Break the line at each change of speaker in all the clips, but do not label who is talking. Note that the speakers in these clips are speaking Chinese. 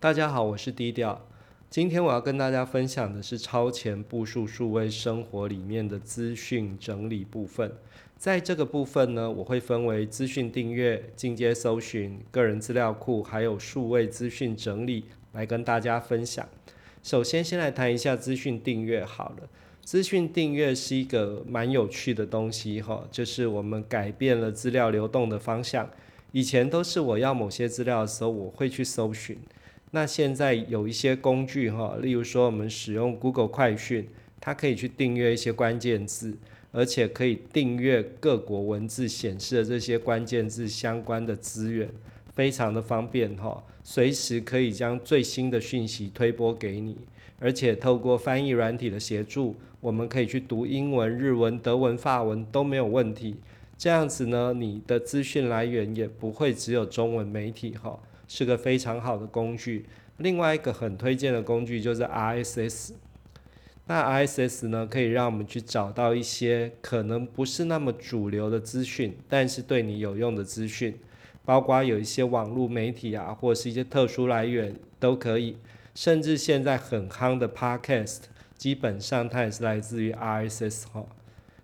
大家好，我是低调。今天我要跟大家分享的是超前部署数位生活里面的资讯整理部分。在这个部分呢，我会分为资讯订阅、进阶搜寻、个人资料库，还有数位资讯整理来跟大家分享。首先，先来谈一下资讯订阅好了。资讯订阅是一个蛮有趣的东西哈，就是我们改变了资料流动的方向。以前都是我要某些资料的时候，我会去搜寻。那现在有一些工具哈，例如说我们使用 Google 快讯，它可以去订阅一些关键字，而且可以订阅各国文字显示的这些关键字相关的资源，非常的方便哈，随时可以将最新的讯息推播给你，而且透过翻译软体的协助，我们可以去读英文、日文、德文、法文都没有问题。这样子呢，你的资讯来源也不会只有中文媒体哈。是个非常好的工具。另外一个很推荐的工具就是 RSS。那 RSS 呢，可以让我们去找到一些可能不是那么主流的资讯，但是对你有用的资讯，包括有一些网络媒体啊，或者是一些特殊来源都可以。甚至现在很夯的 Podcast，基本上它也是来自于 RSS 哈。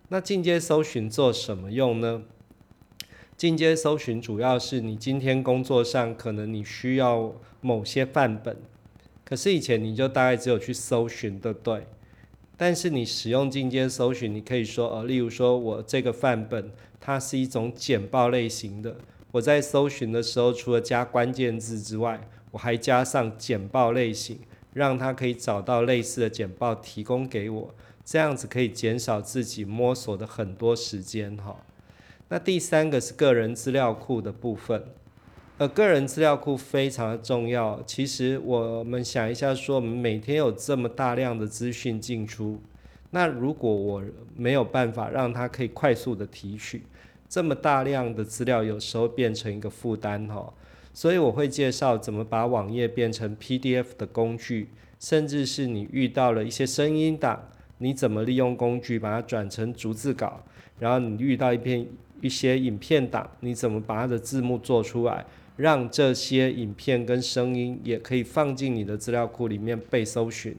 那进阶搜寻做什么用呢？进阶搜寻主要是你今天工作上可能你需要某些范本，可是以前你就大概只有去搜寻的对，但是你使用进阶搜寻，你可以说呃，例如说我这个范本它是一种简报类型的，我在搜寻的时候除了加关键字之外，我还加上简报类型，让它可以找到类似的简报提供给我，这样子可以减少自己摸索的很多时间哈。那第三个是个人资料库的部分，呃，个人资料库非常的重要。其实我们想一下，说我们每天有这么大量的资讯进出，那如果我没有办法让它可以快速的提取，这么大量的资料有时候变成一个负担哈。所以我会介绍怎么把网页变成 PDF 的工具，甚至是你遇到了一些声音档，你怎么利用工具把它转成逐字稿，然后你遇到一篇。一些影片档，你怎么把它的字幕做出来，让这些影片跟声音也可以放进你的资料库里面被搜寻？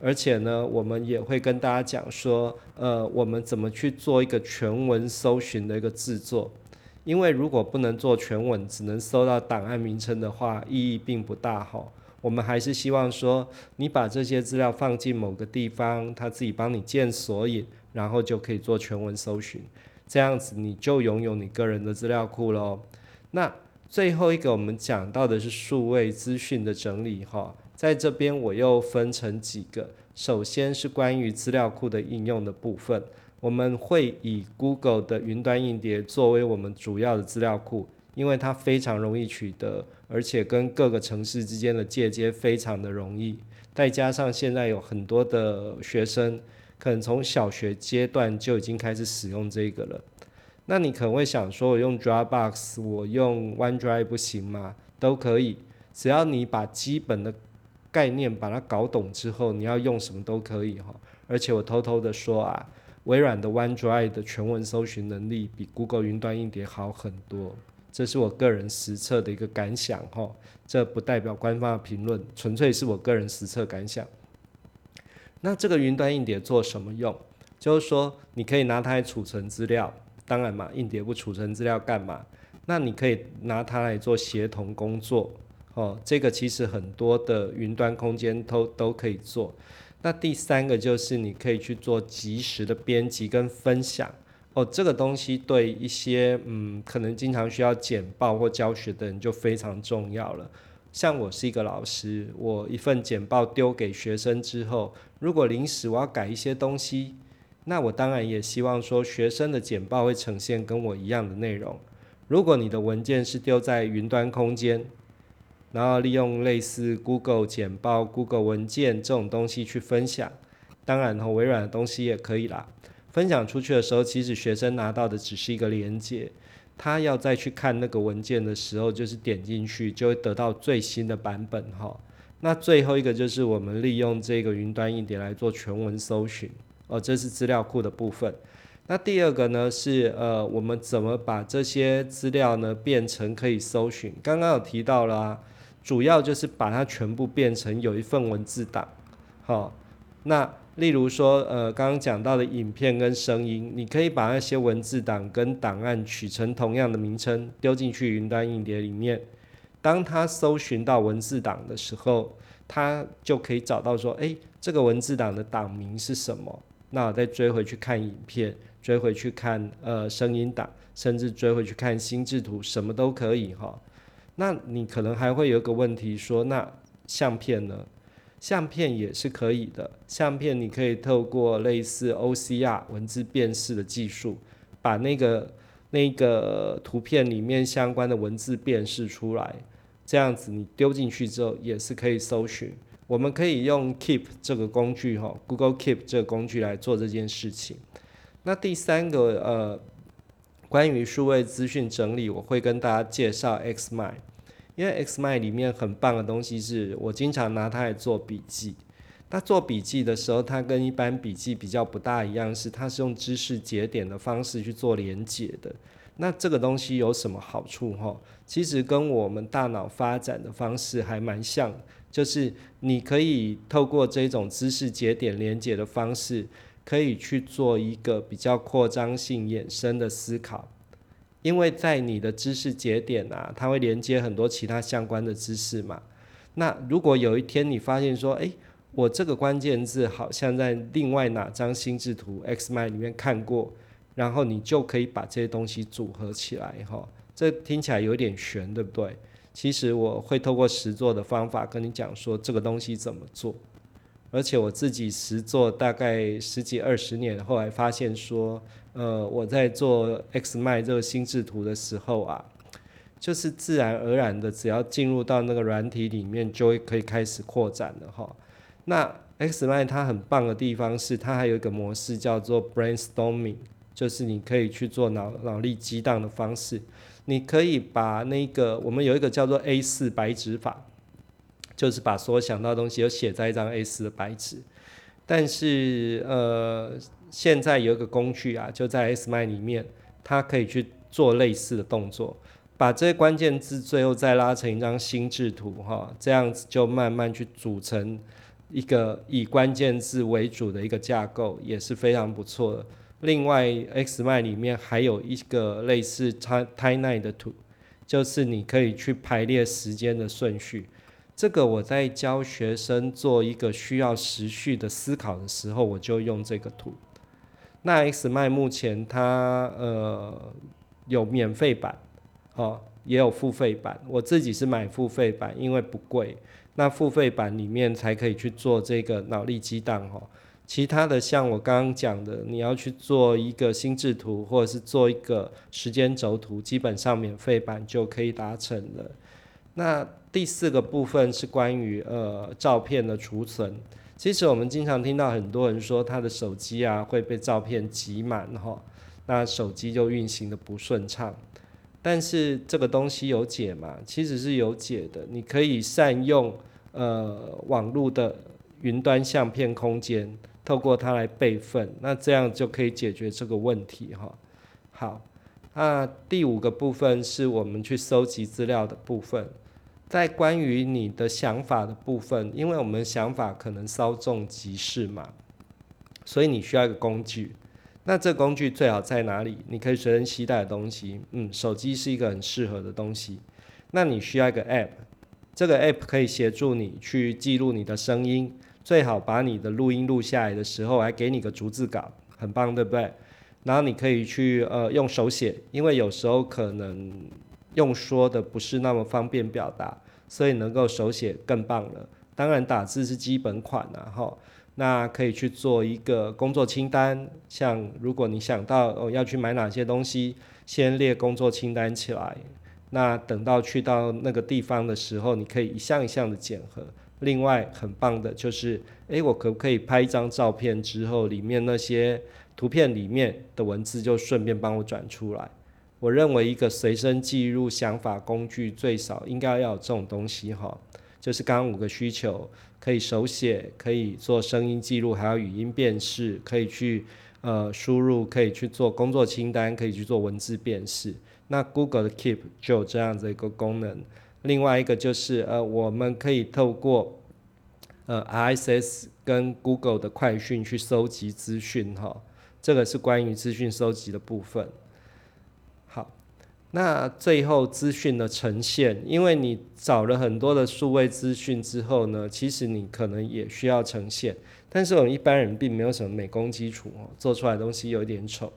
而且呢，我们也会跟大家讲说，呃，我们怎么去做一个全文搜寻的一个制作？因为如果不能做全文，只能搜到档案名称的话，意义并不大哈。我们还是希望说，你把这些资料放进某个地方，它自己帮你建索引，然后就可以做全文搜寻。这样子你就拥有你个人的资料库喽。那最后一个我们讲到的是数位资讯的整理哈，在这边我又分成几个，首先是关于资料库的应用的部分，我们会以 Google 的云端硬碟作为我们主要的资料库，因为它非常容易取得，而且跟各个城市之间的借接非常的容易，再加上现在有很多的学生。可能从小学阶段就已经开始使用这个了，那你可能会想说，我用 Dropbox，我用 OneDrive 不行吗？都可以，只要你把基本的概念把它搞懂之后，你要用什么都可以哈。而且我偷偷的说啊，微软的 OneDrive 的全文搜寻能力比 Google 云端硬碟好很多，这是我个人实测的一个感想哈，这不代表官方的评论，纯粹是我个人实测感想。那这个云端硬碟做什么用？就是说，你可以拿它来储存资料。当然嘛，硬碟不储存资料干嘛？那你可以拿它来做协同工作。哦，这个其实很多的云端空间都都可以做。那第三个就是你可以去做及时的编辑跟分享。哦，这个东西对一些嗯可能经常需要简报或教学的人就非常重要了。像我是一个老师，我一份简报丢给学生之后，如果临时我要改一些东西，那我当然也希望说学生的简报会呈现跟我一样的内容。如果你的文件是丢在云端空间，然后利用类似 Google 简报、Google 文件这种东西去分享，当然和微软的东西也可以啦。分享出去的时候，其实学生拿到的只是一个连接。他要再去看那个文件的时候，就是点进去就会得到最新的版本哈。那最后一个就是我们利用这个云端硬碟来做全文搜寻哦，这是资料库的部分。那第二个呢是呃，我们怎么把这些资料呢变成可以搜寻？刚刚有提到了，主要就是把它全部变成有一份文字档，好，那例如说，呃，刚刚讲到的影片跟声音，你可以把那些文字档跟档案取成同样的名称，丢进去云端硬碟里面。当他搜寻到文字档的时候，他就可以找到说，诶，这个文字档的档名是什么？那再追回去看影片，追回去看呃声音档，甚至追回去看心智图，什么都可以哈。那你可能还会有一个问题说，那相片呢？相片也是可以的，相片你可以透过类似 OCR 文字辨识的技术，把那个那个图片里面相关的文字辨识出来，这样子你丢进去之后也是可以搜寻。我们可以用 Keep 这个工具哈，Google Keep 这个工具来做这件事情。那第三个呃，关于数位资讯整理，我会跟大家介绍 Xmind，因为 Xmind 里面很棒的东西是我经常拿它来做笔记。那做笔记的时候，它跟一般笔记比较不大一样，是它是用知识节点的方式去做连接的。那这个东西有什么好处哈？其实跟我们大脑发展的方式还蛮像。就是你可以透过这种知识节点连接的方式，可以去做一个比较扩张性衍生的思考，因为在你的知识节点啊，它会连接很多其他相关的知识嘛。那如果有一天你发现说，诶，我这个关键字好像在另外哪张心智图 X m 里面看过，然后你就可以把这些东西组合起来哈。这听起来有点悬，对不对？其实我会透过实做的方法跟你讲说这个东西怎么做，而且我自己实做大概十几二十年，后来发现说，呃，我在做 X 麦这个心智图的时候啊，就是自然而然的，只要进入到那个软体里面，就会可以开始扩展了哈。那 X 麦它很棒的地方是，它还有一个模式叫做 brainstorming，就是你可以去做脑脑力激荡的方式。你可以把那个，我们有一个叫做 A 四白纸法，就是把所有想到的东西都写在一张 A 四的白纸。但是呃，现在有一个工具啊，就在 S m i 里面，它可以去做类似的动作，把这些关键字最后再拉成一张心智图哈，这样子就慢慢去组成一个以关键字为主的一个架构，也是非常不错的。另外，Xmind 里面还有一个类似 Timeline 的图，就是你可以去排列时间的顺序。这个我在教学生做一个需要时序的思考的时候，我就用这个图。那 X m 目前它呃有免费版，哦，也有付费版。我自己是买付费版，因为不贵。那付费版里面才可以去做这个脑力激荡，哦。其他的像我刚刚讲的，你要去做一个心智图，或者是做一个时间轴图，基本上免费版就可以达成了。那第四个部分是关于呃照片的储存。其实我们经常听到很多人说他的手机啊会被照片挤满哈，那手机就运行的不顺畅。但是这个东西有解吗？其实是有解的，你可以善用呃网络的云端相片空间。透过它来备份，那这样就可以解决这个问题哈。好，那第五个部分是我们去搜集资料的部分，在关于你的想法的部分，因为我们想法可能稍纵即逝嘛，所以你需要一个工具。那这工具最好在哪里？你可以随身携带的东西，嗯，手机是一个很适合的东西。那你需要一个 App，这个 App 可以协助你去记录你的声音。最好把你的录音录下来的时候，还给你个逐字稿，很棒，对不对？然后你可以去呃用手写，因为有时候可能用说的不是那么方便表达，所以能够手写更棒了。当然打字是基本款了哈。那可以去做一个工作清单，像如果你想到哦要去买哪些东西，先列工作清单起来。那等到去到那个地方的时候，你可以一项一项的检核。另外很棒的就是，诶，我可不可以拍一张照片之后，里面那些图片里面的文字就顺便帮我转出来？我认为一个随身记录想法工具最少应该要有这种东西哈，就是刚刚五个需求，可以手写，可以做声音记录，还有语音辨识，可以去呃输入，可以去做工作清单，可以去做文字辨识。那 Google 的 Keep 就有这样子一个功能。另外一个就是呃，我们可以透过呃 RSS 跟 Google 的快讯去收集资讯哈，这个是关于资讯收集的部分。那最后资讯的呈现，因为你找了很多的数位资讯之后呢，其实你可能也需要呈现，但是我们一般人并没有什么美工基础，做出来东西有点丑。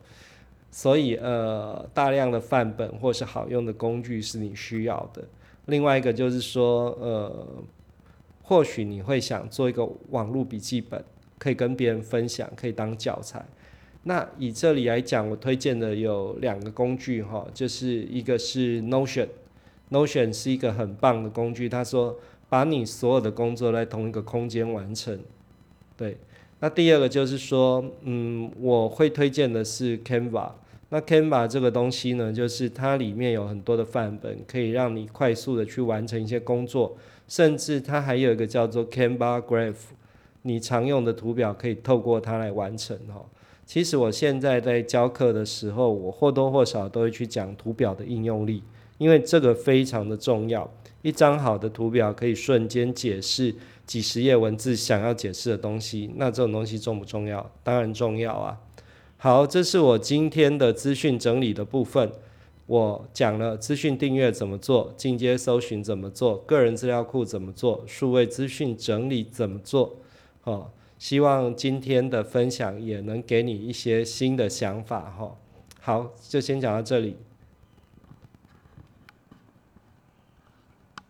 所以，呃，大量的范本或是好用的工具是你需要的。另外一个就是说，呃，或许你会想做一个网络笔记本，可以跟别人分享，可以当教材。那以这里来讲，我推荐的有两个工具哈，就是一个是 Notion，Notion 是一个很棒的工具。他说，把你所有的工作在同一个空间完成。对。那第二个就是说，嗯，我会推荐的是 Canva。那 Canva 这个东西呢，就是它里面有很多的范本，可以让你快速的去完成一些工作，甚至它还有一个叫做 Canva Graph，你常用的图表可以透过它来完成哈。其实我现在在教课的时候，我或多或少都会去讲图表的应用力，因为这个非常的重要。一张好的图表可以瞬间解释几十页文字想要解释的东西，那这种东西重不重要？当然重要啊。好，这是我今天的资讯整理的部分。我讲了资讯订阅怎么做，进阶搜寻怎么做，个人资料库怎么做，数位资讯整理怎么做。哦，希望今天的分享也能给你一些新的想法。哈，好，就先讲到这里。